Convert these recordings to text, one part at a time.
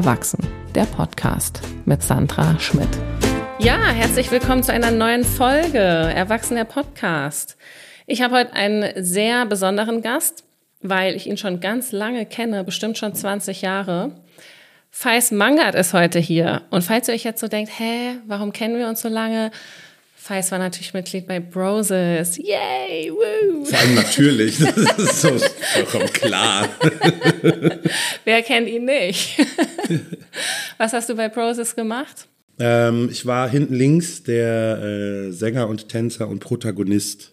Erwachsen, der Podcast mit Sandra Schmidt. Ja, herzlich willkommen zu einer neuen Folge Erwachsen, der Podcast. Ich habe heute einen sehr besonderen Gast, weil ich ihn schon ganz lange kenne, bestimmt schon 20 Jahre. Fais Mangert ist heute hier. Und falls ihr euch jetzt so denkt, hä, warum kennen wir uns so lange? Fais war natürlich Mitglied bei Broses. Yay, woo! Vor allem natürlich, das ist so vollkommen klar. Wer kennt ihn nicht? Was hast du bei Broses gemacht? Ähm, ich war hinten links der äh, Sänger und Tänzer und Protagonist.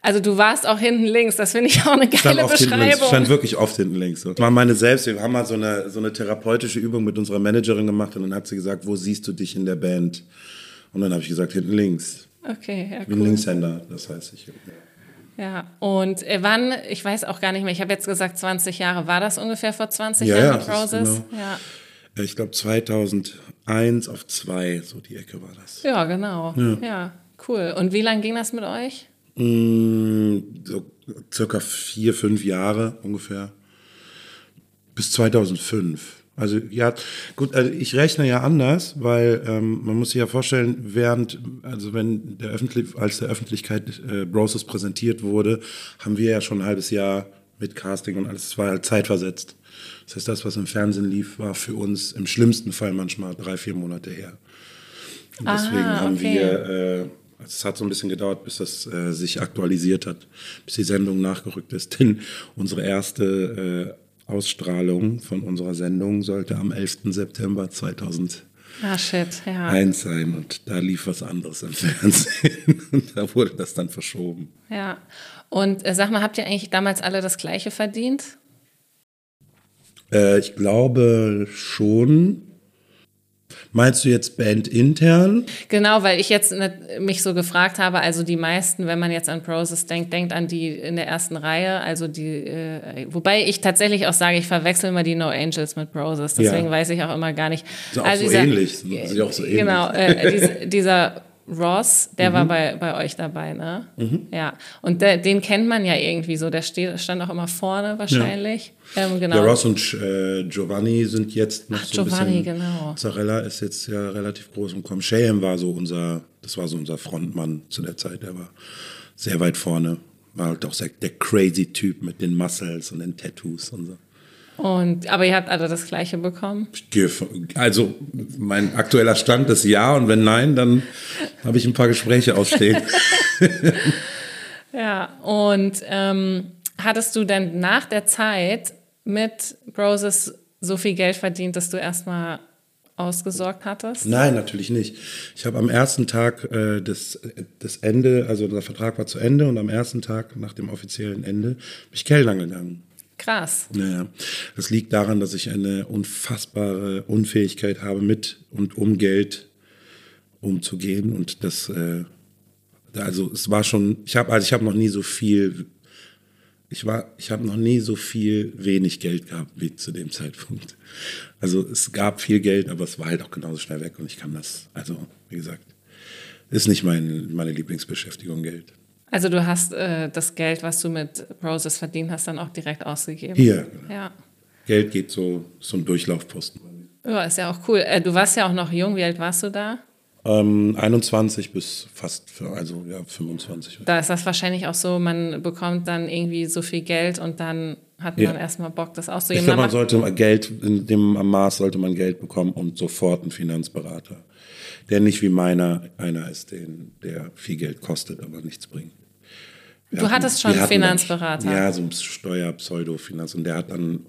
Also du warst auch hinten links, das finde ich auch eine geile oft hinten Beschreibung. links. Ich stand wirklich oft hinten links. So. Das war meine selbst. Wir haben mal so eine, so eine therapeutische Übung mit unserer Managerin gemacht und dann hat sie gesagt, wo siehst du dich in der Band? Und dann habe ich gesagt, hinten links. Okay, ja, Ich bin cool. Linkshänder, das heißt ich. Ja, und äh, wann, ich weiß auch gar nicht mehr, ich habe jetzt gesagt 20 Jahre, war das ungefähr vor 20 Ja, Jahren ja, Roses? genau. Ja. Äh, Ich glaube 2001 auf 2, so die Ecke war das. ja, genau. Ja. cool. Und wie lange ging das mit euch? Mm, So circa vier, fünf Jahre ungefähr. Bis 2005. Also ja, gut, also ich rechne ja anders, weil ähm, man muss sich ja vorstellen, während, also wenn der Öffentlich als der Öffentlichkeit äh, Broses präsentiert wurde, haben wir ja schon ein halbes Jahr mit Casting und alles, es war halt zeitversetzt. Das heißt, das, was im Fernsehen lief, war für uns im schlimmsten Fall manchmal drei, vier Monate her. Und deswegen Aha, haben okay. wir, äh, es hat so ein bisschen gedauert, bis das äh, sich aktualisiert hat, bis die Sendung nachgerückt ist. Denn unsere erste äh, Ausstrahlung von unserer Sendung sollte am 11. September 2001 Ah, shit, ja. sein und da lief was anderes im Fernsehen und da wurde das dann verschoben. ja. Und äh, sag mal, habt ihr eigentlich damals alle das Gleiche verdient? Äh, ich glaube schon. Meinst du jetzt Band intern? Genau, weil ich jetzt ne, mich so gefragt habe, also die meisten, wenn man jetzt an Broses denkt, denkt an die in der ersten Reihe, also die, äh, wobei ich tatsächlich auch sage, ich verwechsel immer die No Angels mit Broses, deswegen Ja. weiß ich auch immer gar nicht. Ist auch Also so dieser- ähnlich, sind auch so ähnlich. Genau, äh, dies, dieser Ross, der Mhm. war bei, bei euch dabei, ne? Ja. Und der, den kennt man ja irgendwie so, der steht, stand auch immer vorne wahrscheinlich. Ähm, genau. Ja, Ross und äh, Giovanni sind jetzt noch Ach, so ein Giovanni, bisschen. genau. Zarella ist jetzt ja relativ groß im Kommen. Shayham war so unser, das war so unser Frontmann zu der Zeit. Der war sehr weit vorne. War halt auch sehr, der crazy Typ mit den Muscles und den Tattoos und so. Und, aber ihr habt alle das Gleiche bekommen. Also mein aktueller Stand ist ja und wenn nein, dann habe ich ein paar Gespräche ausstehen. Ja, und ähm, hattest du denn nach der Zeit mit Broses so viel Geld verdient, dass du erstmal ausgesorgt hattest? Nein, natürlich nicht. Ich habe am ersten Tag äh, des, des Ende, also der Vertrag war zu Ende und am ersten Tag nach dem offiziellen Ende bin ich Kellnern gegangen. Krass. Naja, das liegt daran, dass ich eine unfassbare Unfähigkeit habe, mit und um Geld umzugehen. Und das, äh, also es war schon, ich habe, also ich habe noch nie so viel, ich war, ich habe noch nie so viel wenig Geld gehabt wie zu dem Zeitpunkt. Also es gab viel Geld, aber es war halt auch genauso schnell weg und ich kann das, also wie gesagt, ist nicht mein, meine Lieblingsbeschäftigung Geld. Also du hast äh, das Geld, was du mit Broses verdient hast, dann auch direkt ausgegeben. Hier, Ja. Geld geht so, ein Durchlaufposten. Ja, ist ja auch cool. Äh, du warst ja auch noch jung. Wie alt warst du da? Ähm, 21 bis fast, für, also ja, 25. Da ist das wahrscheinlich auch so, man bekommt dann irgendwie so viel Geld und dann hat man Ja. erstmal Bock, das Ich auszugeben. glaube, man sollte Geld, in dem Maß sollte man Geld bekommen und sofort einen Finanzberater. Der nicht wie meiner einer ist, den, der viel Geld kostet, aber nichts bringt. Wir Du hattest schon einen hatten dann- Finanzberater? Ja, so ein Steuer-Pseudofinanz. Und der hat dann,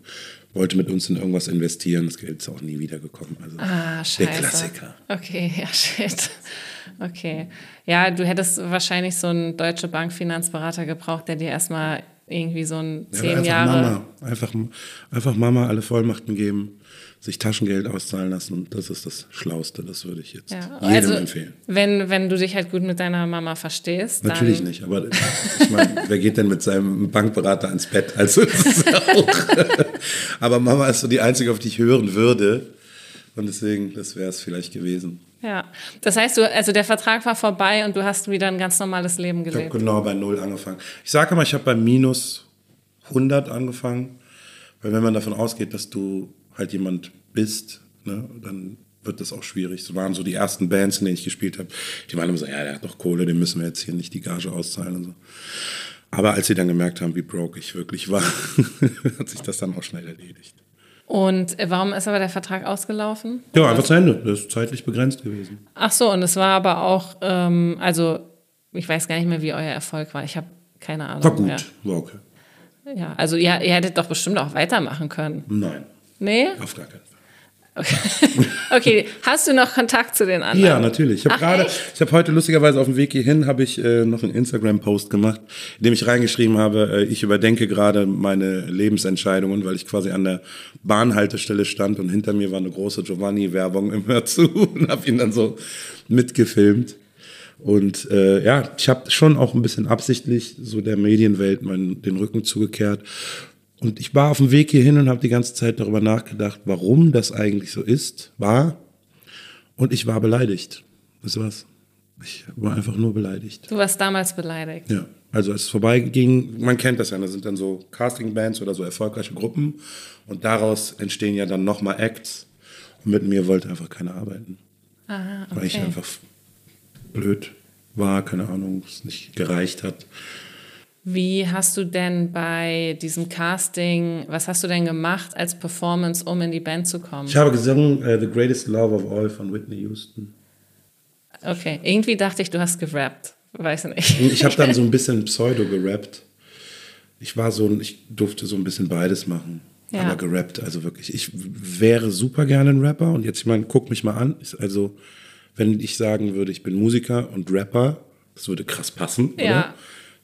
wollte mit uns in irgendwas investieren. Das Geld ist auch nie wiedergekommen. Also Ah, scheiße. der Klassiker. Okay, ja, shit. Okay. Ja, du hättest wahrscheinlich so einen deutsche Bank-Finanzberater gebraucht, der dir erstmal irgendwie so ein Ja, zehn einfach Jahre. Mama. Einfach, einfach Mama alle Vollmachten geben, sich Taschengeld auszahlen lassen. Und das ist das Schlauste. Das würde ich jetzt Ja, jedem also, empfehlen. Wenn, wenn du dich halt gut mit deiner Mama verstehst, Natürlich nicht, aber ich meine, wer geht denn mit seinem Bankberater ins Bett? Also das ist auch. aber Mama ist so die einzige, auf die ich hören würde. Und deswegen, das wäre es vielleicht gewesen. Ja. Das heißt, du, also der Vertrag war vorbei und du hast wieder ein ganz normales Leben Ich habe gelebt. genau bei Null angefangen. Ich sage immer, ich habe bei minus 100 angefangen, weil wenn man davon ausgeht, dass du halt jemand bist, ne, dann wird das auch schwierig. So waren so die ersten Bands, in denen ich gespielt habe. Die waren immer so, ja, der hat doch Kohle, dem müssen wir jetzt hier nicht die Gage auszahlen und so. Aber als sie dann gemerkt haben, wie broke ich wirklich war, hat sich das dann auch schnell erledigt. Und äh, warum ist aber der Vertrag ausgelaufen? Ja, einfach zu Ende. Das ist zeitlich begrenzt gewesen. Ach so, und es war aber auch, ähm, also ich weiß gar nicht mehr, wie euer Erfolg war. Ich habe keine Ahnung. War gut, mehr. war okay. Ja, also ihr, ihr hättet doch bestimmt auch weitermachen können. Nein. Nee? Auf gar keinen Fall. Okay, hast du noch Kontakt zu den anderen? Ja, natürlich. Ich habe gerade, ich habe heute lustigerweise auf dem Weg hierhin habe ich äh, noch einen Instagram-Post gemacht, in dem ich reingeschrieben habe, äh, ich überdenke gerade meine Lebensentscheidungen, weil ich quasi an der Bahnhaltestelle stand und hinter mir war eine große Giovanni-Werbung im Hörzu und habe ihn dann so mitgefilmt. Und äh, ja, ich habe schon auch ein bisschen absichtlich so der Medienwelt meinen, den Rücken zugekehrt und ich war auf dem Weg hierhin und habe die ganze Zeit darüber nachgedacht, warum das eigentlich so ist, war. Und ich war beleidigt. Du was? Ich war einfach nur beleidigt. Du warst damals beleidigt. Ja. Also als es vorbeiging, man kennt das ja, da sind dann so Casting-Bands oder so erfolgreiche Gruppen und daraus entstehen ja dann nochmal Acts. Und mit mir wollte einfach keiner arbeiten. Aha, okay. Weil ich einfach blöd war, keine Ahnung, es nicht gereicht hat. Wie hast du denn bei diesem Casting, was hast du denn gemacht als Performance, um in die Band zu kommen? Ich habe gesungen uh, The Greatest Love of All von Whitney Houston. Okay, irgendwie dachte ich, du hast gerappt. Weiß nicht. Ich habe dann so ein bisschen Pseudo gerappt. Ich war so, ich durfte so ein bisschen beides machen. Ja. Aber gerappt, also wirklich. Ich wäre super gerne ein Rapper und jetzt, ich meine, guck mich mal an. Also, wenn ich sagen würde, ich bin Musiker und Rapper, das würde krass passen, ja. oder?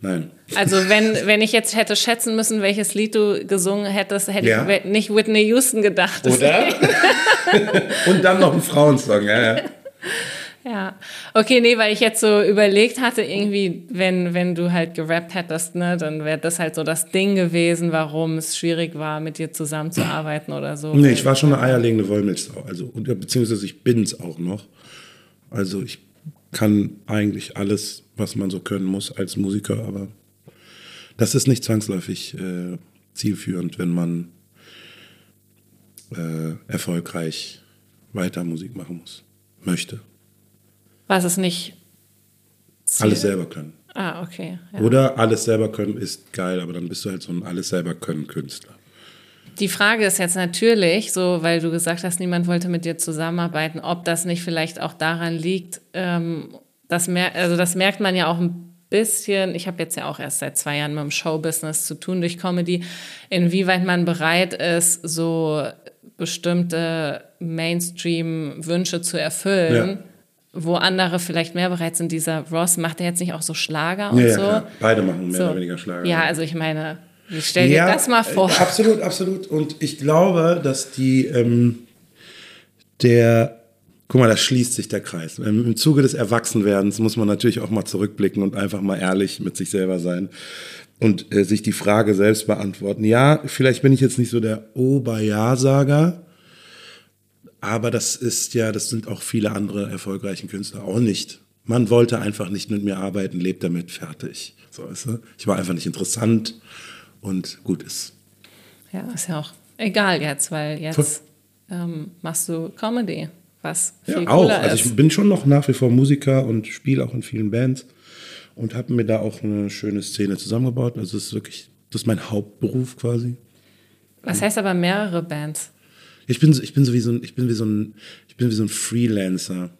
Nein. Also wenn, wenn ich jetzt hätte schätzen müssen, welches Lied du gesungen hättest, hätte ja. ich nicht Whitney Houston gedacht. Oder? Und dann noch ein Frauensong, ja, ja. Ja, okay, nee, weil ich jetzt so überlegt hatte, irgendwie, wenn, wenn du halt gerappt hättest, ne, dann wäre das halt so das Ding gewesen, warum es schwierig war, mit dir zusammenzuarbeiten oder so. Nee, ich war schon eine eierlegende Wollmilchsau, also, beziehungsweise ich bin es auch noch. Also ich kann eigentlich alles was man so können muss als Musiker, aber das ist nicht zwangsläufig äh, zielführend, wenn man äh, erfolgreich weiter Musik machen muss, möchte. Was es nicht Ziel? Alles selber können. Ah, okay. Ja. Oder alles selber können ist geil, aber dann bist du halt so ein alles selber können Künstler. Die Frage ist jetzt natürlich, so weil du gesagt hast, niemand wollte mit dir zusammenarbeiten, ob das nicht vielleicht auch daran liegt, ähm, das, mer also das merkt man ja auch ein bisschen, ich habe jetzt ja auch erst seit zwei Jahren mit dem Showbusiness zu tun durch Comedy, inwieweit man bereit ist, so bestimmte Mainstream-Wünsche zu erfüllen. Ja. Wo andere vielleicht mehr bereit sind, dieser Ross macht er jetzt nicht auch so Schlager und ja, so. Ja, beide machen mehr so. oder weniger Schlager. Ja, also ich meine, stell dir das mal vor. Absolut, absolut. Und ich glaube, dass die ähm, der Guck mal, da schließt sich der Kreis. Im Zuge des Erwachsenwerdens muss man natürlich auch mal zurückblicken und einfach mal ehrlich mit sich selber sein und äh, sich die Frage selbst beantworten. Ja, vielleicht bin ich jetzt nicht so der Oberja-Sager, aber das ist ja, das sind auch viele andere erfolgreichen Künstler auch nicht. Man wollte einfach nicht mit mir arbeiten, lebt damit, fertig. So, weißt du? Ich war einfach nicht interessant und gut ist. Ja, ist ja auch egal jetzt, weil jetzt ähm, machst du Comedy was viel ja, auch. Also ich bin schon noch nach wie vor Musiker und spiele auch in vielen Bands und habe mir da auch eine schöne Szene zusammengebaut. Also es ist wirklich, das ist mein Hauptberuf quasi. Was heißt aber mehrere Bands? Ich bin, ich bin so wie so ein, ich bin wie so ein, ich bin wie so ein Freelancer.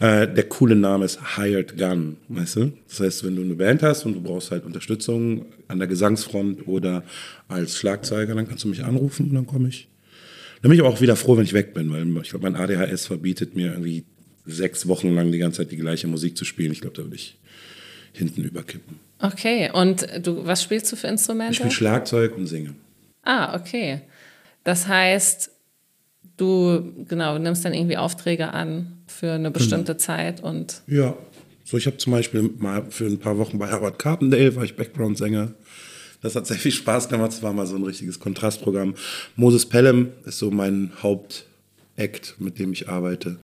Äh, der coole Name ist Hired Gun, weißt du? Das heißt, wenn du eine Band hast und du brauchst halt Unterstützung an der Gesangsfront oder als Schlagzeuger, dann kannst du mich anrufen und dann komme ich. Dann bin ich aber auch wieder froh, wenn ich weg bin, weil ich glaube, mein ADHS verbietet mir irgendwie sechs Wochen lang die ganze Zeit die gleiche Musik zu spielen. Ich glaube, da würde ich hinten überkippen. Okay, und du, was spielst du für Instrumente? Ich spiele Schlagzeug und singe. Ah, okay. Das heißt, du genau nimmst dann irgendwie Aufträge an für eine bestimmte genau. Zeit und. Ja. So, ich habe zum Beispiel mal für ein paar Wochen bei Howard Carpendale war ich Background-Sänger. Das hat sehr viel Spaß gemacht. Es war mal so ein richtiges Kontrastprogramm. Moses Pelham ist so mein Hauptakt, mit dem ich arbeite.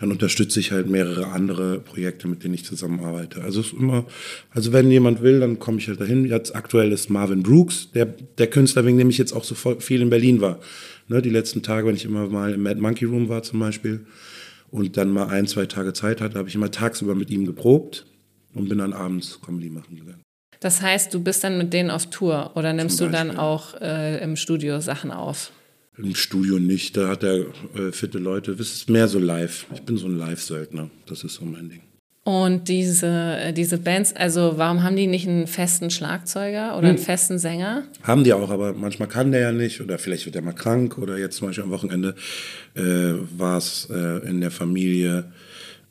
dann unterstütze ich halt mehrere andere Projekte, mit denen ich zusammenarbeite. Also ist immer, also wenn jemand will, dann komme ich halt dahin. Jetzt aktuell ist Marvin Brooks, der, der Künstler, wegen dem ich jetzt auch so viel in Berlin war. Ne, die letzten Tage, wenn ich immer mal im Mad Monkey Room war zum Beispiel und dann mal ein, zwei Tage Zeit hatte, habe ich immer tagsüber mit ihm geprobt und bin dann abends Comedy machen gegangen. Das heißt, du bist dann mit denen auf Tour oder nimmst du dann auch äh, im Studio Sachen auf? Im Studio nicht, da hat er äh, fitte Leute. Das ist mehr so live. Ich bin so ein Live-Söldner. Das ist so mein Ding. Und diese, äh, diese Bands, also warum haben die nicht einen festen Schlagzeuger oder einen hm. festen Sänger? Haben die auch, aber manchmal kann der ja nicht oder vielleicht wird er mal krank oder jetzt zum Beispiel am Wochenende äh, war es äh, in der Familie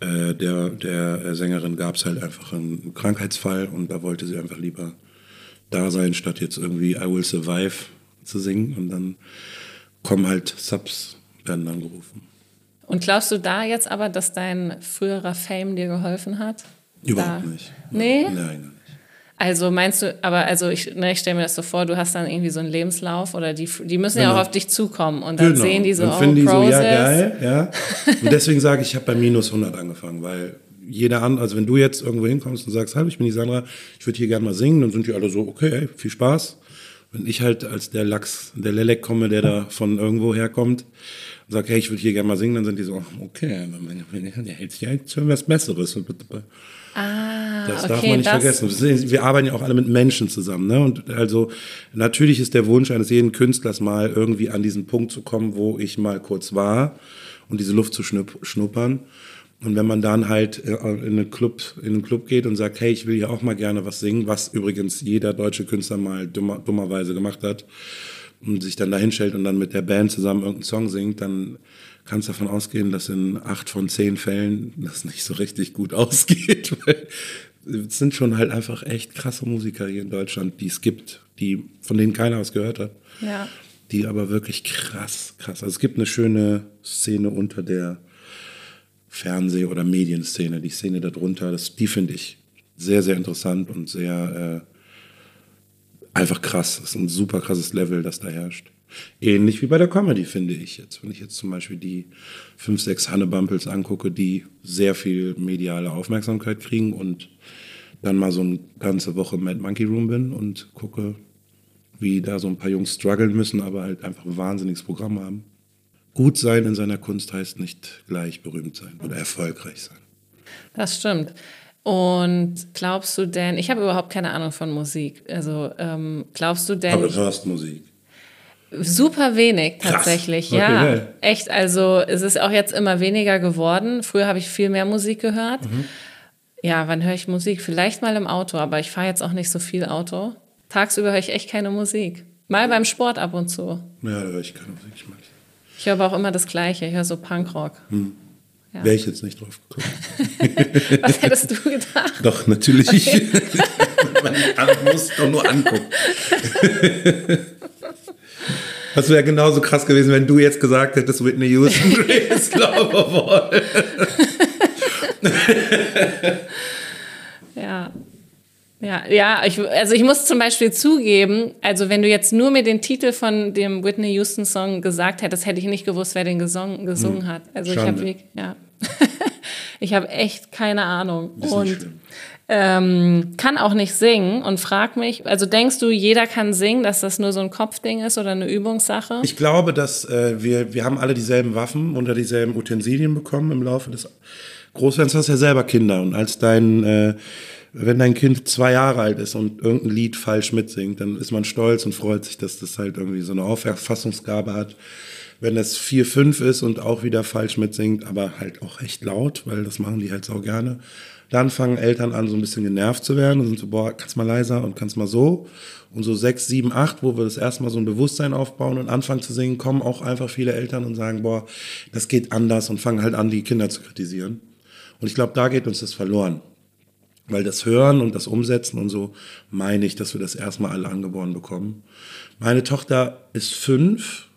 äh, der, der Sängerin gab es halt einfach einen Krankheitsfall und da wollte sie einfach lieber da sein, statt jetzt irgendwie I Will Survive zu singen und dann kommen halt Subs, werden dann gerufen. Und glaubst du da jetzt aber, dass dein früherer Fame dir geholfen hat? Überhaupt da? nicht. Nee? Nein, nein. Also meinst du, aber also ich, ne, ich stelle mir das so vor, du hast dann irgendwie so einen Lebenslauf oder die, die müssen genau. ja auch auf dich zukommen und dann genau. sehen die so, dann oh, finden die Process. so, ja geil, ja. Und deswegen sage ich, ich habe bei minus 100 angefangen, weil jeder andere, also wenn du jetzt irgendwo hinkommst und sagst, hallo, ich bin die Sandra, ich würde hier gerne mal singen, dann sind die alle so, okay, viel Spaß. Wenn ich halt als der Lachs, der Lelek komme, der da von irgendwo herkommt und sagt, hey, ich würde hier gerne mal singen, dann sind die so, okay, der hält sich eigentlich für was Besseres. Ah, das okay, darf man nicht vergessen. Wir arbeiten ja auch alle mit Menschen zusammen. Ne? Und also natürlich ist der Wunsch eines jeden Künstlers mal irgendwie an diesen Punkt zu kommen, wo ich mal kurz war und diese Luft zu schnuppern. Und wenn man dann halt äh, in einen Club, in einen Club geht und sagt, hey, ich will hier auch mal gerne was singen, was übrigens jeder deutsche Künstler mal dummer, dummerweise gemacht hat, und sich dann da hinstellt und dann mit der Band zusammen irgendeinen Song singt, dann kannst du davon ausgehen, dass in acht von zehn Fällen das nicht so richtig gut ausgeht. Es sind schon halt einfach echt krasse Musiker hier in Deutschland, die es gibt, die, von denen keiner was gehört hat. Ja. Die aber wirklich krass, krass. Also es gibt eine schöne Szene unter der Fernseh- oder Medienszene, die Szene darunter, das, die finde ich sehr, sehr interessant und sehr äh, einfach krass. Das ist ein super krasses Level, das da herrscht. Ähnlich wie bei der Comedy, finde ich jetzt. Wenn ich jetzt zum Beispiel die fünf, sechs Hannebumpels angucke, die sehr viel mediale Aufmerksamkeit kriegen und dann mal so eine ganze Woche Mad Monkey Room bin und gucke, wie da so ein paar Jungs strugglen müssen, aber halt einfach ein wahnsinniges Programm haben gut sein in seiner Kunst heißt nicht gleich berühmt sein oder erfolgreich sein. Das stimmt. Und glaubst du denn, ich habe überhaupt keine Ahnung von Musik, also ähm, glaubst du denn... Aber du hörst Musik. Super wenig tatsächlich, okay, ja. Geil. Echt, also es ist auch jetzt immer weniger geworden. Früher habe ich viel mehr Musik gehört. Mhm. Ja, wann höre ich Musik? Vielleicht mal im Auto, aber ich fahre jetzt auch nicht so viel Auto. Tagsüber höre ich echt keine Musik. Mal beim Sport ab und zu. Ja, da höre ich keine Musik. Ich mag ich höre aber auch immer das Gleiche. Ich höre so Punkrock. Hm. Ja. Wäre ich jetzt nicht drauf gekommen. Was hättest du gedacht? Doch, natürlich. Okay. Man muss doch nur angucken. Das wäre genauso krass gewesen, wenn du jetzt gesagt hättest, Whitney Houston, Grace Loverboy. ja. Ja, ja, ich, also ich muss zum Beispiel zugeben, also wenn du jetzt nur mir den Titel von dem Whitney Houston Song gesagt hättest, hätte ich nicht gewusst, wer den gesungen, gesungen hm. hat. Also Schande. ich habe ja, ich habe echt keine Ahnung und ähm, kann auch nicht singen und frag mich, also denkst du, jeder kann singen, dass das nur so ein Kopfding ist oder eine Übungssache? Ich glaube, dass äh, wir wir haben alle dieselben Waffen unter dieselben Utensilien bekommen im Laufe des Großwerdens. Hast ja selber Kinder und als dein äh, wenn dein Kind zwei Jahre alt ist und irgendein Lied falsch mitsingt, dann ist man stolz und freut sich, dass das halt irgendwie so eine Auffassungsgabe hat. Wenn vier, fünf ist und auch wieder falsch mitsingt, aber halt auch echt laut, weil das machen die halt so gerne, dann fangen Eltern an, so ein bisschen genervt zu werden und sind so, boah, kannst mal leiser und kannst mal so. Und so sechs, sieben, acht, wo wir das erstmal so ein Bewusstsein aufbauen und anfangen zu singen, kommen auch einfach viele Eltern und sagen, boah, das geht anders und fangen halt an, die Kinder zu kritisieren. Und ich glaube, da geht uns das verloren. Weil das Hören und das Umsetzen und so meine ich, dass wir das erstmal alle angeboren bekommen. Meine Tochter ist fünf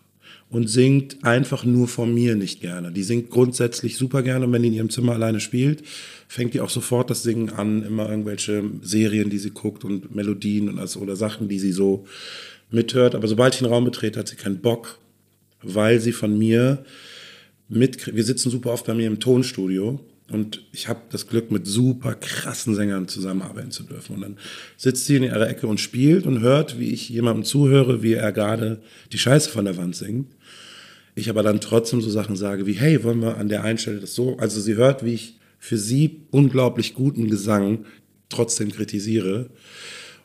und singt einfach nur von mir nicht gerne. Die singt grundsätzlich super gerne und wenn die in ihrem Zimmer alleine spielt, fängt die auch sofort das Singen an, immer irgendwelche Serien, die sie guckt und Melodien und also, oder Sachen, die sie so mithört. Aber sobald ich den Raum betrete, hat sie keinen Bock, weil sie von mir mit, wir sitzen super oft bei mir im Tonstudio und ich habe das Glück, mit super krassen Sängern zusammenarbeiten zu dürfen. Und dann sitzt sie in ihrer Ecke und spielt und hört, wie ich jemandem zuhöre, wie er gerade die Scheiße von der Wand singt. Ich aber dann trotzdem so Sachen sage wie, hey, wollen wir an der einen Stelle das so? Also sie hört, wie ich für sie unglaublich guten Gesang trotzdem kritisiere.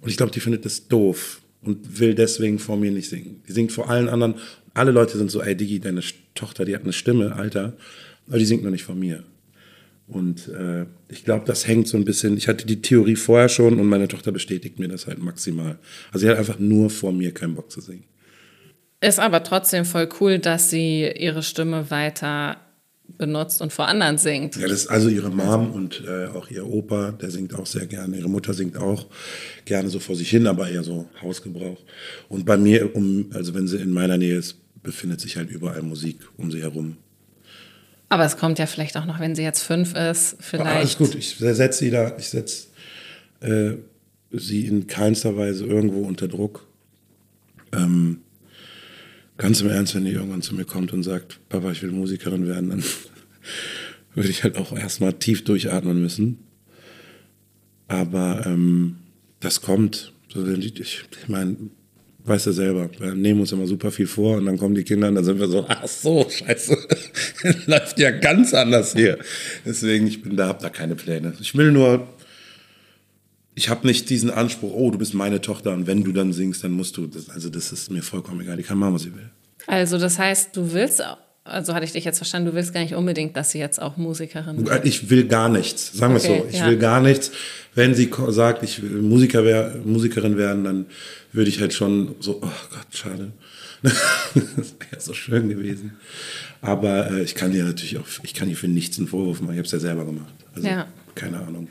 Und ich glaube, die findet das doof und will deswegen vor mir nicht singen. Die singt vor allen anderen. Alle Leute sind so, ey Digi, deine Tochter, die hat eine Stimme, Alter. Aber die singt noch nicht vor mir. Und äh, ich glaube, das hängt so ein bisschen. Ich hatte die Theorie vorher schon und meine Tochter bestätigt mir das halt maximal. Also sie hat einfach nur vor mir keinen Bock zu singen. Ist aber trotzdem voll cool, dass sie ihre Stimme weiter benutzt und vor anderen singt. Ja, das ist also ihre Mom und äh, auch ihr Opa, der singt auch sehr gerne. Ihre Mutter singt auch gerne so vor sich hin, aber eher so Hausgebrauch. Und bei mir, um, also wenn sie in meiner Nähe ist, befindet sich halt überall Musik um sie herum. Aber es kommt ja vielleicht auch noch, wenn sie jetzt fünf ist, vielleicht. Ah, alles gut, ich setze sie da, ich setze äh, sie in keinster Weise irgendwo unter Druck. Ähm, ganz im Ernst, wenn die irgendwann zu mir kommt und sagt, Papa, ich will Musikerin werden, dann würde ich halt auch erstmal tief durchatmen müssen. Aber ähm, das kommt. Ich, meine, weißt du selber, wir nehmen uns immer super viel vor und dann kommen die Kinder und dann sind wir so, ach so, scheiße, läuft ja ganz anders hier. Deswegen, ich bin da, hab da keine Pläne. Ich will nur ich habe nicht diesen Anspruch, oh, du bist meine Tochter und wenn du dann singst, dann musst du. Das, also das ist mir vollkommen egal. Die kann machen, was sie will. Also das heißt, du willst, also hatte ich dich jetzt verstanden, du willst gar nicht unbedingt, dass sie jetzt auch Musikerin wird. Ich will gar nichts, sagen wir okay, so. Ich ja. will gar nichts. Wenn sie sagt, ich will Musiker wär, Musikerin werden, dann würde ich halt schon so, oh Gott, schade. das wäre so schön gewesen. Aber äh, ich kann dir natürlich auch, ich kann dir für nichts einen Vorwurf machen. Ich habe es ja selber gemacht. Also ja. keine Ahnung.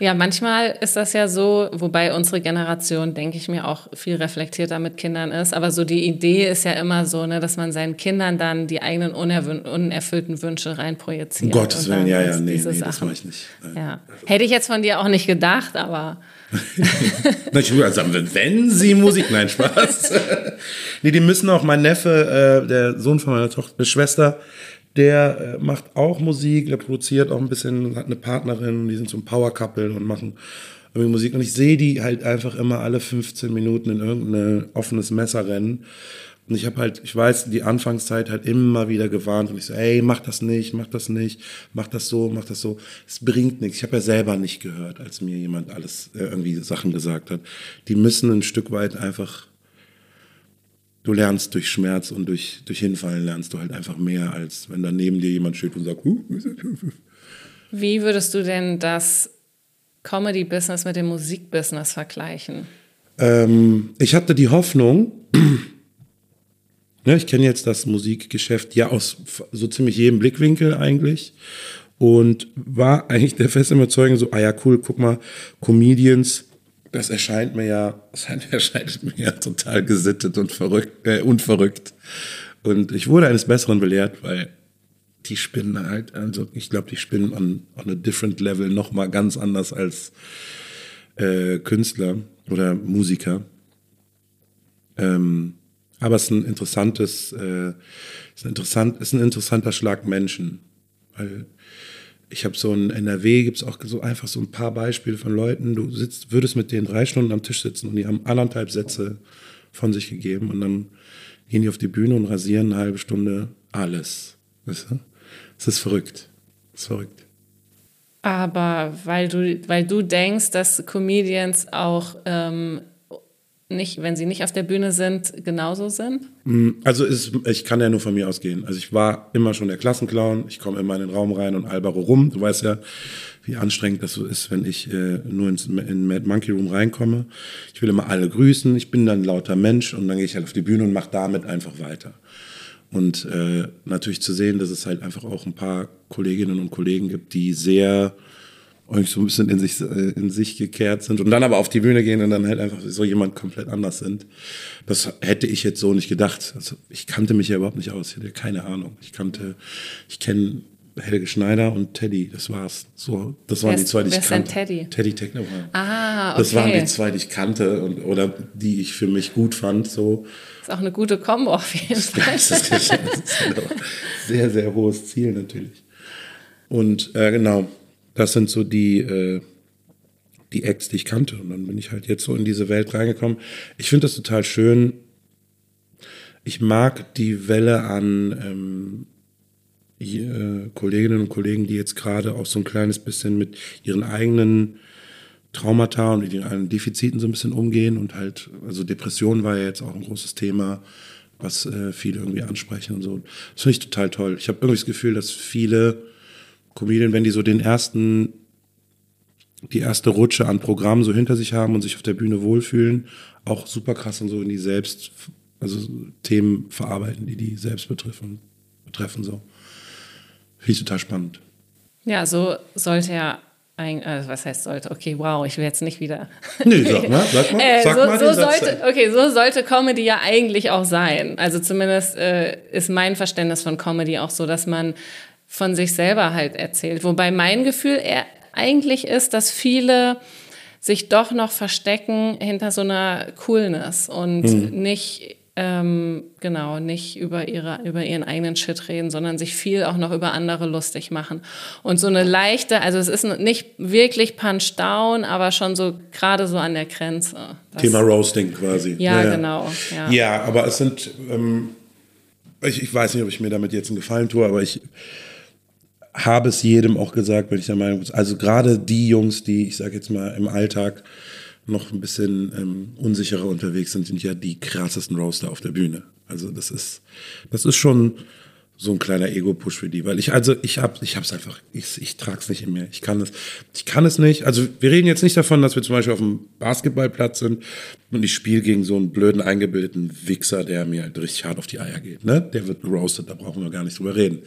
Ja, manchmal ist das ja so, wobei unsere Generation, denke ich mir, auch viel reflektierter mit Kindern ist. Aber so die Idee ist ja immer so, ne, dass man seinen Kindern dann die eigenen unerfüllten Wünsche reinprojiziert. Um Gottes Willen, ja, ja, nee, nee das mache ich nicht. Ja. Hätte ich jetzt von dir auch nicht gedacht, aber. also, wenn sie Musik, nein, Spaß. nee, die müssen auch, mein Neffe, äh, der Sohn von meiner Tochter, Schwester, der äh, macht auch Musik, der produziert auch ein bisschen, hat eine Partnerin, die sind so ein Power Couple und machen irgendwie Musik. Und ich sehe die halt einfach immer alle 15 Minuten in irgendein offenes Messer rennen. Und ich habe halt, ich weiß, die Anfangszeit halt immer wieder gewarnt und ich so, ey, mach das nicht, mach das nicht, mach das so, mach das so. Es bringt nichts. Ich habe ja selber nicht gehört, als mir jemand alles äh, irgendwie Sachen gesagt hat. Die müssen ein Stück weit einfach du lernst durch Schmerz und durch, durch Hinfallen lernst du halt einfach mehr, als wenn da neben dir jemand steht und sagt, huh. Wie würdest du denn das Comedy-Business mit dem Musik-Business vergleichen? Ähm, ich hatte die Hoffnung, ne, ich kenne jetzt das Musikgeschäft ja aus so ziemlich jedem Blickwinkel eigentlich und war eigentlich der festen Überzeugung so, ah ja, cool, guck mal, Comedians das erscheint mir ja, das erscheint mir ja total gesittet und verrückt, äh, unverrückt. Und ich wurde eines Besseren belehrt, weil die spinnen halt, also ich glaube, die spinnen on, on a different level noch mal ganz anders als äh, Künstler oder Musiker. Ähm, aber es ist ein interessantes, äh, ist ein interessant, ist ein interessanter Schlag Menschen, weil ich habe so ein NRW, gibt es auch so einfach so ein paar Beispiele von Leuten, du sitzt, würdest mit denen drei Stunden am Tisch sitzen und die haben anderthalb Sätze von sich gegeben und dann gehen die auf die Bühne und rasieren eine halbe Stunde alles. Weißt du? Das ist verrückt. Das ist verrückt. Aber weil du, weil du denkst, dass Comedians auch ähm, nicht, wenn sie nicht auf der Bühne sind, genauso sind? Mm, also ist, ich kann ja nur von mir ausgehen. Also ich war immer schon der Klassenclown. Ich komme immer in den Raum rein und albere rum. Du weißt ja, wie anstrengend das so ist, wenn ich äh, nur ins, in Mad Monkey Room reinkomme. Ich will immer alle grüßen. Ich bin dann lauter Mensch und dann gehe ich halt auf die Bühne und mache damit einfach weiter. Und äh, natürlich zu sehen, dass es halt einfach auch ein paar Kolleginnen und Kollegen gibt, die sehr euch so ein bisschen in sich, äh, in sich gekehrt sind und dann aber auf die Bühne gehen und dann halt einfach so jemand komplett anders sind. Das hätte ich jetzt so nicht gedacht. Also ich kannte mich ja überhaupt nicht aus. Ich hatte keine Ahnung. Ich kannte, ich kenne Helge Schneider und Teddy, das war's. So, das waren wer die zwei, die wer ich ist denn kannte. Teddy? Teddy Techno. Ah, okay. Das waren die zwei, die ich kannte und, oder die ich für mich gut fand. So. ist auch eine gute Kombo auf jeden Fall. Das ist, das ist sehr, sehr hohes Ziel natürlich. Und äh, genau, das sind so die, äh, die Acts, die ich kannte. Und dann bin ich halt jetzt so in diese Welt reingekommen. Ich finde das total schön. Ich mag die Welle an ähm, äh, Kolleginnen und Kollegen, die jetzt gerade auch so ein kleines bisschen mit ihren eigenen Traumata und mit ihren Defiziten so ein bisschen umgehen und halt, also Depression war ja jetzt auch ein großes Thema, was äh, viele irgendwie ansprechen und so. Das finde ich total toll. Ich habe irgendwie das Gefühl, dass viele Comedien, wenn die so den ersten, die erste Rutsche an Programmen so hinter sich haben und sich auf der Bühne wohlfühlen, auch super krass und so in die selbst, also Themen verarbeiten, die die selbst betreffen, betreffen so. Finde ich total spannend. Ja, so sollte ja ein, also was heißt sollte? Okay, wow, ich will jetzt nicht wieder. Nee, sag mal, sag mal, Äh, sag so, mal so sollte, okay, so sollte Comedy ja eigentlich auch sein. Also zumindest äh, ist mein Verständnis von Comedy auch so, dass man von sich selber halt erzählt. Wobei mein Gefühl eigentlich ist, dass viele sich doch noch verstecken hinter so einer Coolness und Mhm. nicht ähm, genau nicht über ihre über ihren eigenen Shit reden, sondern sich viel auch noch über andere lustig machen und so eine leichte, also es ist nicht wirklich Punch Down, aber schon so gerade so an der Grenze. Das- Thema Roasting quasi. Ja, genau, ja. Ja. aber es sind, ähm, ich, ich weiß nicht, ob ich mir damit jetzt einen Gefallen tue, aber ich habe es jedem auch gesagt, wenn ich der Meinung bin, also gerade die Jungs, die, ich sage jetzt mal, im Alltag noch ein bisschen ähm, unsicherer unterwegs sind, sind ja die krassesten Roaster auf der Bühne. Also das ist, das ist schon so ein kleiner Ego-Push für die, weil ich, also ich hab, ich hab's einfach, ich, ich trag's nicht in mir. Ich kann es, ich kann es nicht. Also wir reden jetzt nicht davon, dass wir zum Beispiel auf dem Basketballplatz sind und ich spiele gegen so einen blöden, eingebildeten Wichser, der mir halt richtig hart auf die Eier geht. Ne? Der wird geroastet, da brauchen wir gar nicht drüber reden.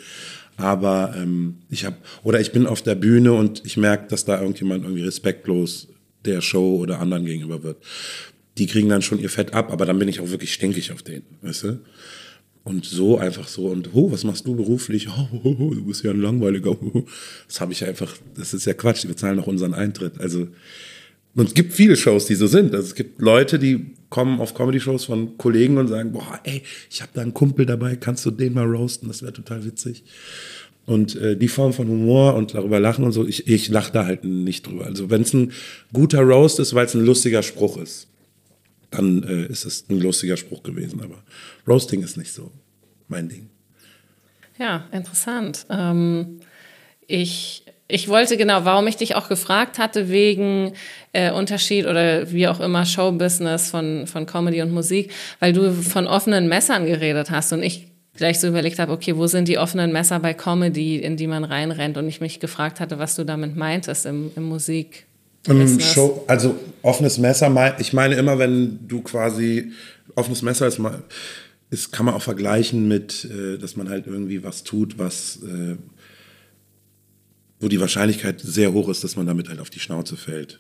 Aber ähm, ich habe, oder ich bin auf der Bühne und ich merke, dass da irgendjemand irgendwie respektlos der Show oder anderen gegenüber wird. Die kriegen dann schon ihr Fett ab, aber dann bin ich auch wirklich stinkig auf denen, weißt du? Und so einfach so und oh, was machst du beruflich? Oh, oh, oh, du bist ja ein langweiliger. Das habe ich einfach, das ist ja Quatsch, wir zahlen auch unseren Eintritt. Also und es gibt viele Shows, die so sind. Also es gibt Leute, die kommen auf Comedy-Shows von Kollegen und sagen, boah, ey, ich habe da einen Kumpel dabei, kannst du den mal roasten? Das wäre total witzig. Und äh, die Form von Humor und darüber lachen und so, ich, ich lache da halt nicht drüber. Also wenn es ein guter Roast ist, weil es ein lustiger Spruch ist, dann äh, ist es ein lustiger Spruch gewesen. Aber Roasting ist nicht so mein Ding. Ja, interessant. Ähm, ich, ich wollte genau, warum ich dich auch gefragt hatte, wegen äh, Unterschied oder wie auch immer Showbusiness von, von Comedy und Musik, weil du von offenen Messern geredet hast und ich gleich so überlegt habe, okay, wo sind die offenen Messer bei Comedy, in die man reinrennt und ich mich gefragt hatte, was du damit meintest im, im Musik. Im. Show, also offenes Messer, ich meine immer, wenn du quasi offenes Messer ist, mal, ist kann man auch vergleichen mit, äh, dass man halt irgendwie was tut, was äh, wo die Wahrscheinlichkeit sehr hoch ist, dass man damit halt auf die Schnauze fällt.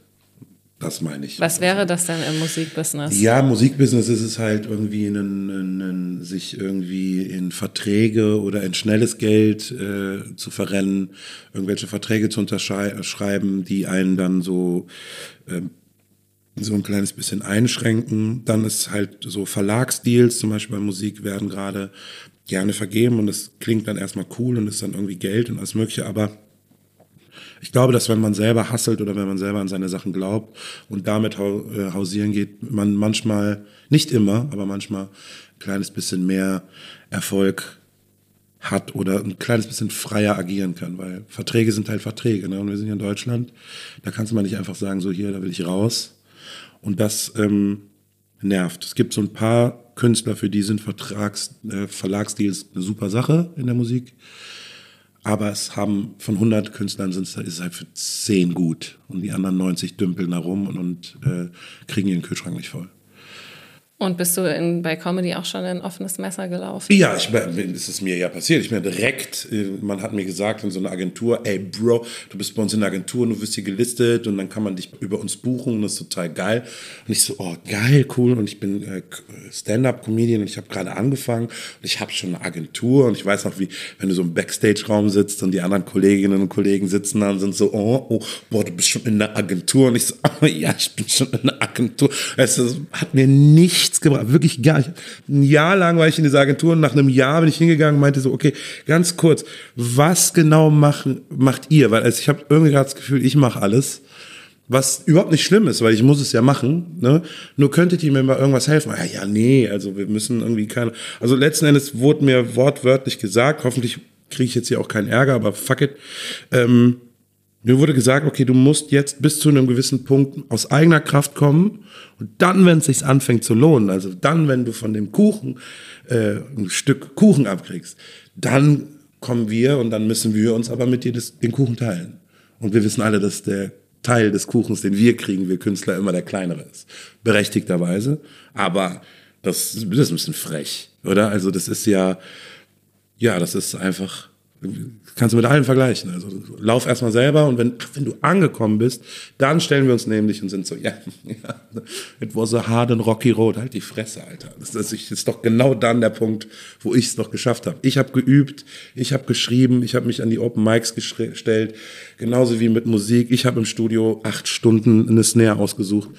Das meine ich. Was wäre das denn im Musikbusiness? Ja, Musikbusiness ist es halt irgendwie ein, ein, ein, sich irgendwie in Verträge oder in schnelles Geld äh, zu verrennen, irgendwelche Verträge zu unterschreiben, die einen dann so ähm, so ein kleines bisschen einschränken. Dann ist halt so Verlagsdeals, zum Beispiel bei Musik, werden gerade gerne vergeben und das klingt dann erstmal cool und ist dann irgendwie Geld und alles Mögliche, aber ich glaube, dass wenn man selber hasselt oder wenn man selber an seine Sachen glaubt und damit äh, hausieren geht, man manchmal, nicht immer, aber manchmal ein kleines bisschen mehr Erfolg hat oder ein kleines bisschen freier agieren kann, weil Verträge sind halt Verträge. Ne? Und wir sind hier in Deutschland, da kannst du mal nicht einfach sagen, so hier, da will ich raus. Und das ähm, nervt. Es gibt so ein paar Künstler, für die sind Vertrags, äh, Verlagsdeals eine super Sache in der Musik. Aber es haben von 100 Künstlern sind es halt für 10 gut. Und die anderen 90 dümpeln da rum und, und äh, kriegen ihren Kühlschrank nicht voll. Und bist du in, bei Comedy auch schon ein offenes Messer gelaufen? Ja, ich, das ist mir ja passiert. Ich bin direkt, äh, man hat mir gesagt in so einer Agentur, ey Bro, du bist bei uns in der Agentur und du wirst hier gelistet und dann kann man dich über uns buchen und das ist total geil. Und ich so, oh geil, cool. Und ich bin äh, Stand-up-Comedian und ich habe gerade angefangen und ich habe schon eine Agentur und ich weiß noch, wie, wenn du so im Backstage-Raum sitzt und die anderen Kolleginnen und Kollegen sitzen da und sind so, oh, oh, boah, du bist schon in der Agentur. Und ich so, oh, ja, ich bin schon in der Agentur. Es hat mir nicht nichts gebracht, wirklich gar nicht. Ein Jahr lang war ich in dieser Agentur und nach einem Jahr bin ich hingegangen und meinte so, okay, ganz kurz, was genau machen, macht ihr? Weil also ich habe irgendwie gerade das Gefühl, ich mache alles was überhaupt nicht schlimm ist, weil ich muss es ja machen. Ne? Nur könntet ihr mir mal irgendwas helfen? Ja, ja, nee, also wir müssen irgendwie keine. Also letzten Endes wurde mir wortwörtlich gesagt, hoffentlich kriege ich jetzt hier auch keinen Ärger, aber fuck it. Ähm, mir wurde gesagt, okay, du musst jetzt bis zu einem gewissen Punkt aus eigener Kraft kommen und dann, wenn es sich anfängt zu lohnen, also dann, wenn du von dem Kuchen äh, ein Stück Kuchen abkriegst, dann kommen wir und dann müssen wir uns aber mit dir das, den Kuchen teilen. Und wir wissen alle, dass der Teil des Kuchens, den wir kriegen, wir Künstler, immer der kleinere ist. Berechtigterweise. Aber das, das ist ein bisschen frech, oder? Also das ist ja, ja, das ist einfach Kannst du mit allen vergleichen. Also lauf erstmal selber und wenn, wenn du angekommen bist, dann stellen wir uns nämlich und sind so, ja, ja it was a hard and rocky road. Halt die Fresse, Alter. Das, das ist doch genau dann der Punkt, wo ich es doch geschafft habe. Ich habe geübt, ich habe geschrieben, ich habe mich an die Open Mics gestellt, genauso wie mit Musik. Ich habe im Studio acht Stunden eine Snare ausgesucht.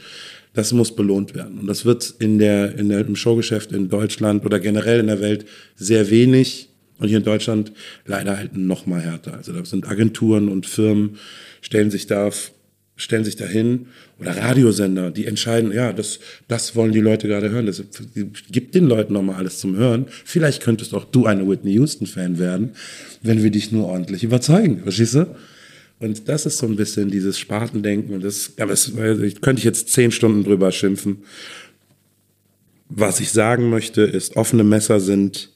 Das muss belohnt werden. Und das wird in der, in der, im Showgeschäft in Deutschland oder generell in der Welt sehr wenig und hier in Deutschland leider halt noch mal härter. Also da sind Agenturen und Firmen, stellen sich da, stellen sich dahin oder Radiosender, die entscheiden, ja, das, das wollen die Leute gerade hören. Das gibt den Leuten noch mal alles zum Hören. Vielleicht könntest auch du eine Whitney Houston Fan werden, wenn wir dich nur ordentlich überzeugen. Verstehst du? Und das ist so ein bisschen dieses Spartendenken. Und das, aber ich könnte ich jetzt zehn Stunden drüber schimpfen. Was ich sagen möchte, ist, offene Messer sind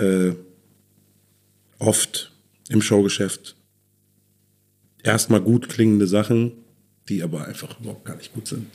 äh, oft im Showgeschäft erstmal gut klingende Sachen, die aber einfach überhaupt gar nicht gut sind.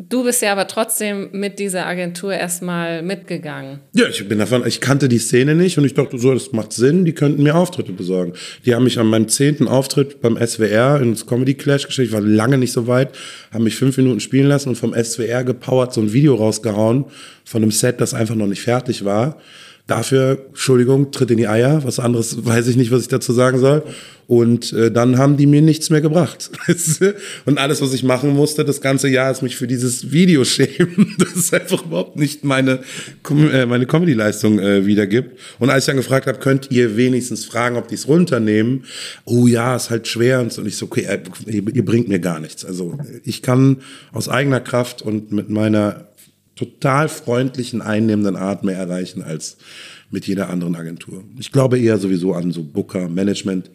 Du bist ja aber trotzdem mit dieser Agentur erstmal mitgegangen. Ja, ich bin davon, ich kannte die Szene nicht und ich dachte so, das macht Sinn, die könnten mir Auftritte besorgen. Die haben mich an meinem zehnten Auftritt beim SWR ins Comedy Clash gestellt, ich war lange nicht so weit, haben mich fünf Minuten spielen lassen und vom SWR gepowert so ein Video rausgehauen von einem Set, das einfach noch nicht fertig war Dafür, Entschuldigung, tritt in die Eier. Was anderes weiß ich nicht, was ich dazu sagen soll. Und äh, dann haben die mir nichts mehr gebracht. und alles, was ich machen musste, das ganze Jahr, ist mich für dieses Video schämen. Das ist einfach überhaupt nicht meine, äh, meine Comedy-Leistung äh, wiedergibt. Und als ich dann gefragt habe, könnt ihr wenigstens fragen, ob die es runternehmen? Oh ja, ist halt schwer. Und so. Und ich so, okay, äh, ihr, ihr bringt mir gar nichts. Also ich kann aus eigener Kraft und mit meiner total freundlichen, einnehmenden Art mehr erreichen als mit jeder anderen Agentur. Ich glaube eher sowieso an so Booker, Management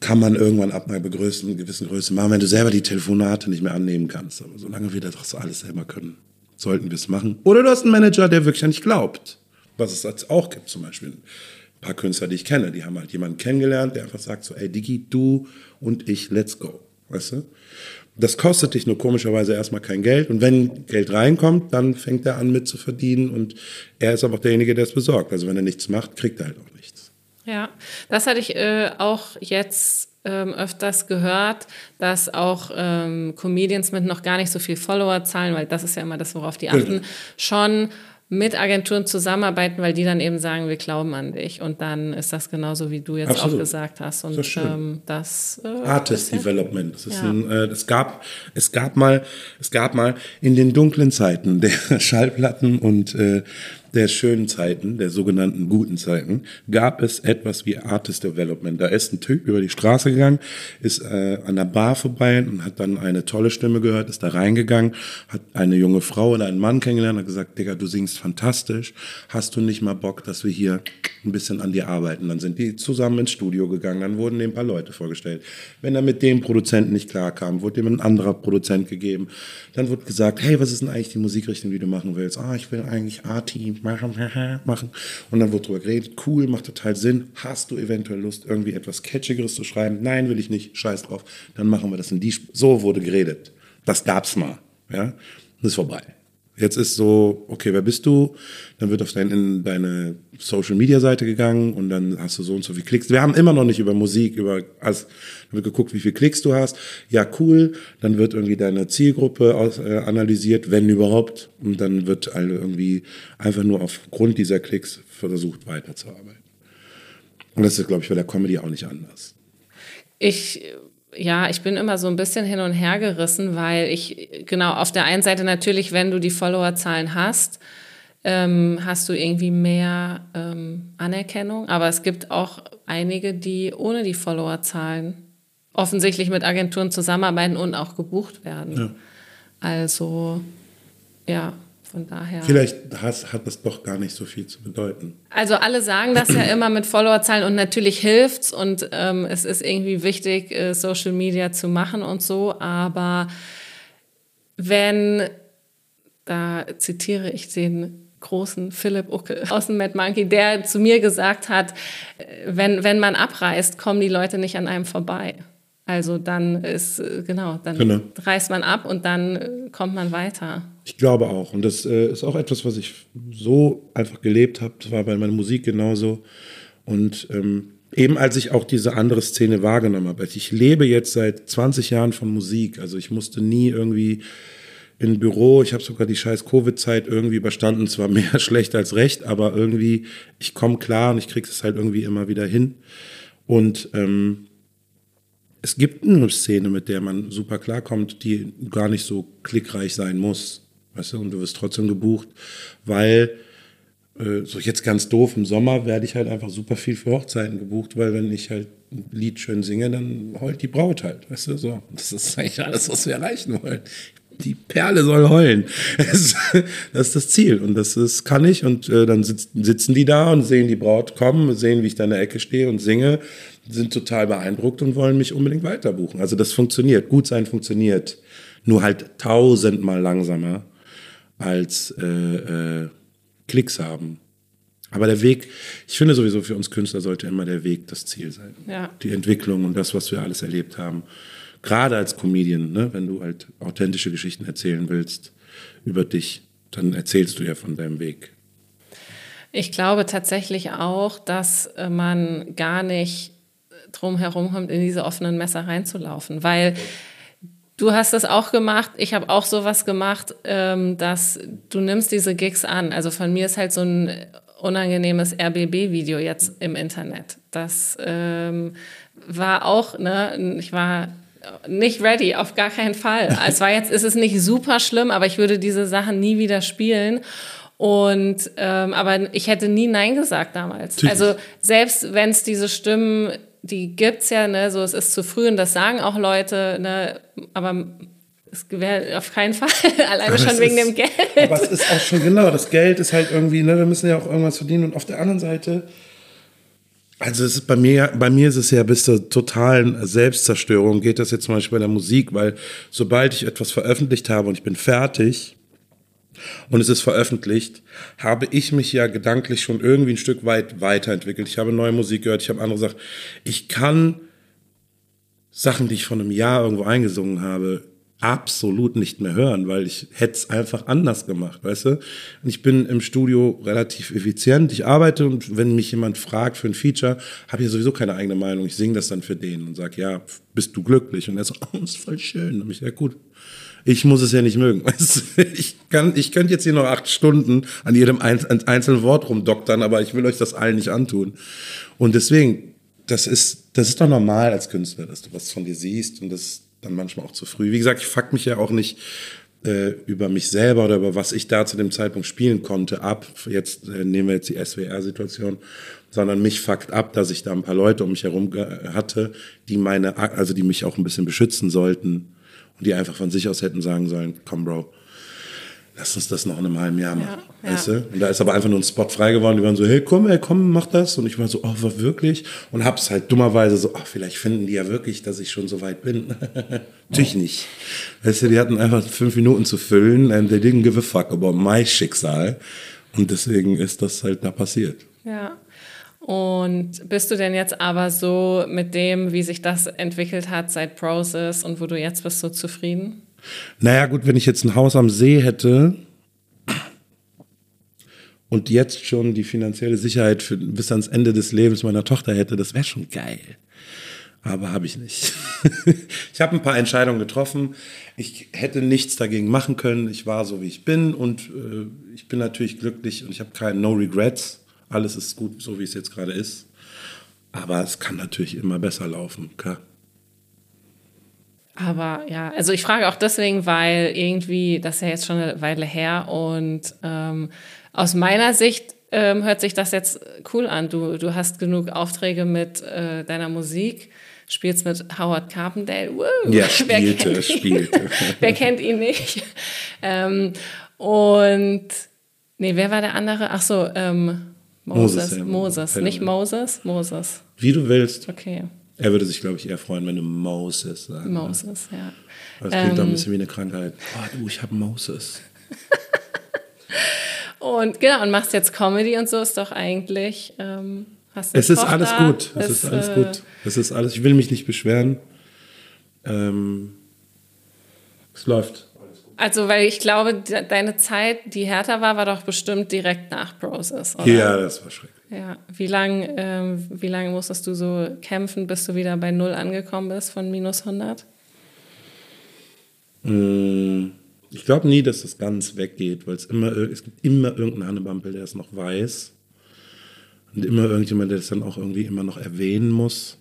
kann man irgendwann ab einer gewissen Größe machen, wenn du selber die Telefonate nicht mehr annehmen kannst. Aber solange wir das alles selber können, sollten wir es machen. Oder du hast einen Manager, der wirklich an dich glaubt. Was es jetzt auch gibt, zum Beispiel ein paar Künstler, die ich kenne, die haben halt jemanden kennengelernt, der einfach sagt so, ey Digi, du und ich, let's go. Weißt du? Das kostet dich nur komischerweise erstmal kein Geld. Und wenn Geld reinkommt, dann fängt er an mit zu verdienen. Und er ist aber auch derjenige, der es besorgt. Also wenn er nichts macht, kriegt er halt auch nichts. Ja, das hatte ich äh, auch jetzt ähm, öfters gehört, dass auch ähm, Comedians mit noch gar nicht so viel Follower zahlen, weil das ist ja immer das, worauf die achten, genau. schon mit Agenturen zusammenarbeiten, weil die dann eben sagen, wir glauben an dich. Und dann ist das genauso, wie du jetzt Absolut. auch gesagt hast. Und das, ähm, das äh, Artist Development. Das ist ja. ein, äh, es gab, es gab mal, es gab mal in den dunklen Zeiten der Schallplatten und äh, der schönen Zeiten, der sogenannten guten Zeiten, gab es etwas wie Artist Development. Da ist ein Typ über die Straße gegangen, ist äh, an der Bar vorbei und hat dann eine tolle Stimme gehört, ist da reingegangen, hat eine junge Frau oder einen Mann kennengelernt, hat gesagt, Digga, du singst fantastisch, hast du nicht mal Bock, dass wir hier ein bisschen an dir arbeiten? Dann sind die zusammen ins Studio gegangen, dann wurden dem ein paar Leute vorgestellt. Wenn er mit dem Produzenten nicht klarkam, wurde ihm ein anderer Produzent gegeben. Dann wurde gesagt, hey, was ist denn eigentlich die Musikrichtung, die du machen willst? Ah, ich will eigentlich Arty, machen, machen. Und dann wird drüber geredet, cool, macht total Sinn. Hast du eventuell Lust, irgendwie etwas Catchigeres zu schreiben? Nein, will ich nicht, scheiß drauf. Dann machen wir das in die, Sp so wurde geredet. Das gab's mal, ja. Das ist vorbei. Jetzt ist so, okay, wer bist du? Dann wird auf dein, in deine Social Media Seite gegangen und dann hast du so und so viel Klicks. Wir haben immer noch nicht über Musik, über, also, dann wird geguckt, wie viel Klicks du hast. Ja, cool. Dann wird irgendwie deine Zielgruppe aus, äh, analysiert, wenn überhaupt. Und dann wird also irgendwie einfach nur aufgrund dieser Klicks versucht weiterzuarbeiten. Und das ist, glaube ich, bei der Comedy auch nicht anders. Ich ja, ich bin immer so ein bisschen hin und her gerissen, weil ich, genau, auf der einen Seite natürlich, wenn du die Followerzahlen hast, ähm, hast du irgendwie mehr ähm, Anerkennung. Aber es gibt auch einige, die ohne die Followerzahlen offensichtlich mit Agenturen zusammenarbeiten und auch gebucht werden. Ja. Also, ja. Von daher. Vielleicht has, hat das doch gar nicht so viel zu bedeuten. Also alle sagen das ja immer mit Followerzahlen und natürlich hilft's und ähm, es ist irgendwie wichtig, äh, Social Media zu machen und so. Aber wenn, da zitiere ich den großen Philipp Ucke aus dem Mad Monkey, der zu mir gesagt hat, äh, wenn, wenn man abreist, kommen die Leute nicht an einem vorbei. Also dann ist, äh, genau, dann genau. reißt man ab und dann äh, kommt man weiter. Ich glaube auch. Und das äh, ist auch etwas, was ich so einfach gelebt habe. Das war bei meiner Musik genauso. Und ähm, eben als ich auch diese andere Szene wahrgenommen habe. Also ich lebe jetzt seit 20 Jahren von Musik. Also ich musste nie irgendwie in Büro. Ich habe sogar die scheiß Covid-Zeit irgendwie überstanden. Zwar mehr schlecht als recht, aber irgendwie, ich komme klar und ich kriege es halt irgendwie immer wieder hin. Und ähm, es gibt eine Szene, mit der man super klarkommt, die gar nicht so klickreich sein muss. Weißt du, und du wirst trotzdem gebucht, weil, äh, so jetzt ganz doof, im Sommer werde ich halt einfach super viel für Hochzeiten gebucht, weil wenn ich halt ein Lied schön singe, dann heult die Braut halt, weißt du, so. Das ist eigentlich alles, was wir erreichen wollen. Die Perle soll heulen. Das ist das Ziel und das ist, kann ich und äh, dann sitzen, sitzen die da und sehen die Braut kommen, sehen, wie ich da in der Ecke stehe und singe sind total beeindruckt und wollen mich unbedingt weiterbuchen. Also das funktioniert. Gut sein funktioniert. Nur halt tausendmal langsamer als äh, äh, Klicks haben. Aber der Weg, ich finde sowieso für uns Künstler sollte immer der Weg das Ziel sein. Ja. Die Entwicklung und das, was wir alles erlebt haben. Gerade als Comedian, ne? wenn du halt authentische Geschichten erzählen willst über dich, dann erzählst du ja von deinem Weg. Ich glaube tatsächlich auch, dass äh, man gar nicht drum herum kommt, in diese offenen Messer reinzulaufen. Weil du hast das auch gemacht, ich habe auch sowas gemacht, ähm, dass du nimmst diese Gigs an. Also von mir ist halt so ein unangenehmes RBB-Video jetzt im Internet. Das ähm, war auch, ne, ich war nicht ready, auf gar keinen Fall. Es war jetzt, ist es nicht super schlimm, aber ich würde diese Sachen nie wieder spielen. Und ähm, aber ich hätte nie Nein gesagt damals. Also selbst wenn es diese Stimmen die gibt's ja, ne, so es ist zu früh und das sagen auch Leute, ne, aber es wäre auf keinen Fall, alleine schon wegen ist, dem Geld. Aber es ist auch schon, genau, das Geld ist halt irgendwie, ne, wir müssen ja auch irgendwas verdienen. Und auf der anderen Seite, also es ist bei mir, bei mir ist es ja bis zur totalen Selbstzerstörung geht das jetzt zum Beispiel bei der Musik, weil sobald ich etwas veröffentlicht habe und ich bin fertig, und es ist veröffentlicht, habe ich mich ja gedanklich schon irgendwie ein Stück weit weiterentwickelt. Ich habe neue Musik gehört, ich habe andere Sachen. Ich kann Sachen, die ich vor einem Jahr irgendwo eingesungen habe, absolut nicht mehr hören, weil ich hätte es einfach anders gemacht, weißt du? Und ich bin im Studio relativ effizient. Ich arbeite und wenn mich jemand fragt für ein Feature, habe ich sowieso keine eigene Meinung. Ich singe das dann für den und sage, ja, bist du glücklich? Und er so, oh, ist voll schön. Und ich, ja gut, ich muss es ja nicht mögen. Ich, kann, ich könnte jetzt hier noch acht Stunden an jedem einzelnen Wort rumdoktern, aber ich will euch das allen nicht antun. Und deswegen, das ist, das ist doch normal als Künstler, dass du was von dir siehst und das dann manchmal auch zu früh. Wie gesagt, ich fuck mich ja auch nicht äh, über mich selber oder über was ich da zu dem Zeitpunkt spielen konnte ab. Jetzt äh, nehmen wir jetzt die SWR-Situation, sondern mich fuckt ab, dass ich da ein paar Leute um mich herum hatte, die meine, also die mich auch ein bisschen beschützen sollten die einfach von sich aus hätten sagen sollen, komm Bro, lass uns das noch in einem halben Jahr machen. Ja, weißt ja. du? Und da ist aber einfach nur ein Spot frei geworden. Die waren so, hey, komm, ey, komm, mach das. Und ich war so, oh, war wirklich? Und hab's halt dummerweise so, ach, vielleicht finden die ja wirklich, dass ich schon so weit bin. Natürlich nicht. Weißt du, die hatten einfach fünf Minuten zu füllen and they didn't give a fuck about my Schicksal. Und deswegen ist das halt da passiert. Ja. Und bist du denn jetzt aber so mit dem, wie sich das entwickelt hat seit Process und wo du jetzt bist, so zufrieden? Naja, gut, wenn ich jetzt ein Haus am See hätte, und jetzt schon die finanzielle Sicherheit für, bis ans Ende des Lebens meiner Tochter hätte, das wäre schon geil. Aber habe ich nicht. ich habe ein paar Entscheidungen getroffen. Ich hätte nichts dagegen machen können. Ich war so, wie ich bin und äh, ich bin natürlich glücklich und ich habe keine No Regrets. Alles ist gut, so wie es jetzt gerade ist. Aber es kann natürlich immer besser laufen, klar. Aber ja, also ich frage auch deswegen, weil irgendwie, das ist ja jetzt schon eine Weile her und ähm, aus meiner Sicht ähm, hört sich das jetzt cool an. Du, du hast genug Aufträge mit äh, deiner Musik, spielst mit Howard Carpendale. Woo, ja, spielte, wer spielte. wer kennt ihn nicht? Ähm, und nee, wer war der andere? Ach so, ähm, Moses. Moses, ja, Moses. nicht Moses, Moses. Wie du willst. Okay. Er würde sich, glaube ich, eher freuen, wenn du Moses sagst. Ne? Moses, ne? ja. Das klingt ähm, doch ein ähm. bisschen wie eine Krankheit. Oh, du, ich habe Moses. und genau, und machst jetzt Comedy und so ist doch eigentlich. Ähm, hast es ist Tochter, alles gut. Es ist, ist alles äh, gut. Es ist alles. Ich will mich nicht beschweren. Ähm, es läuft. Also, weil ich glaube, deine Zeit, die härter war, war doch bestimmt direkt nach Process, oder? Ja, das war schrecklich. Ja, wie lange ähm, wie lang musstest du so kämpfen, bis du wieder bei Null angekommen bist von minus 100? Mm, ich glaube nie, dass das ganz weggeht, weil es immer, es gibt immer irgendeinen Hannebampel, der es noch weiß. Und immer irgendjemand, der es dann auch irgendwie immer noch erwähnen muss.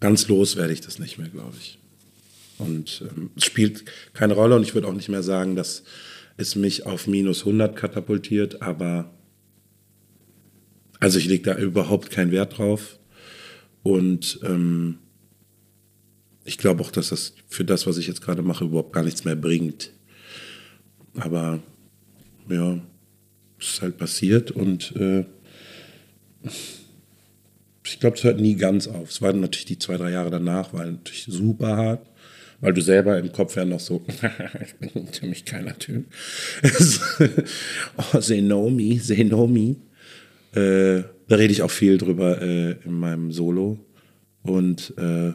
Ganz los werde ich das nicht mehr, glaube ich. Und ähm, es spielt keine Rolle und ich würde auch nicht mehr sagen, dass es mich auf minus 100 katapultiert, aber also ich lege da überhaupt keinen Wert drauf und ähm, ich glaube auch, dass das für das, was ich jetzt gerade mache, überhaupt gar nichts mehr bringt. Aber ja, es ist halt passiert und äh, ich glaube, es hört nie ganz auf. Es waren natürlich die zwei, drei Jahre danach, war natürlich super hart weil du selber im Kopf ja noch so, ich bin ein ziemlich keiner Typ. oh, they know me, they know me. Äh, da rede ich auch viel drüber äh, in meinem Solo. Und äh,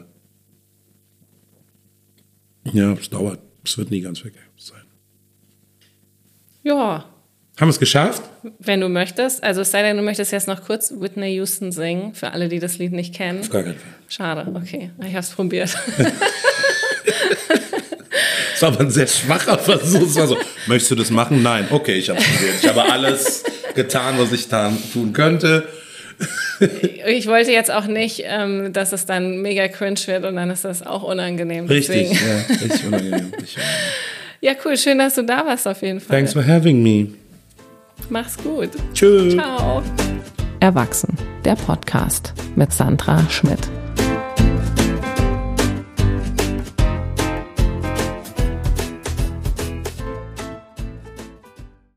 ja, es dauert. Es wird nie ganz weg sein. Ja. Haben wir es geschafft? Wenn du möchtest. Also es sei denn, du möchtest jetzt noch kurz Whitney Houston singen, für alle, die das Lied nicht kennen. Auf gar keinen Fall. Schade, okay. Ich habe es probiert. Das war aber ein sehr schwacher Versuch. Es war so, möchtest du das machen? Nein. Okay, ich habe probiert. Ich habe alles getan, was ich tun könnte. Ich wollte jetzt auch nicht, ähm, dass es dann mega cringe wird und dann ist das auch unangenehm. Richtig, ja, richtig unangenehm. ja, cool. Schön, dass du da warst auf jeden Fall. Thanks for having me. Mach's gut. Tschüss. Ciao. Erwachsen, der Podcast mit Sandra Schmidt.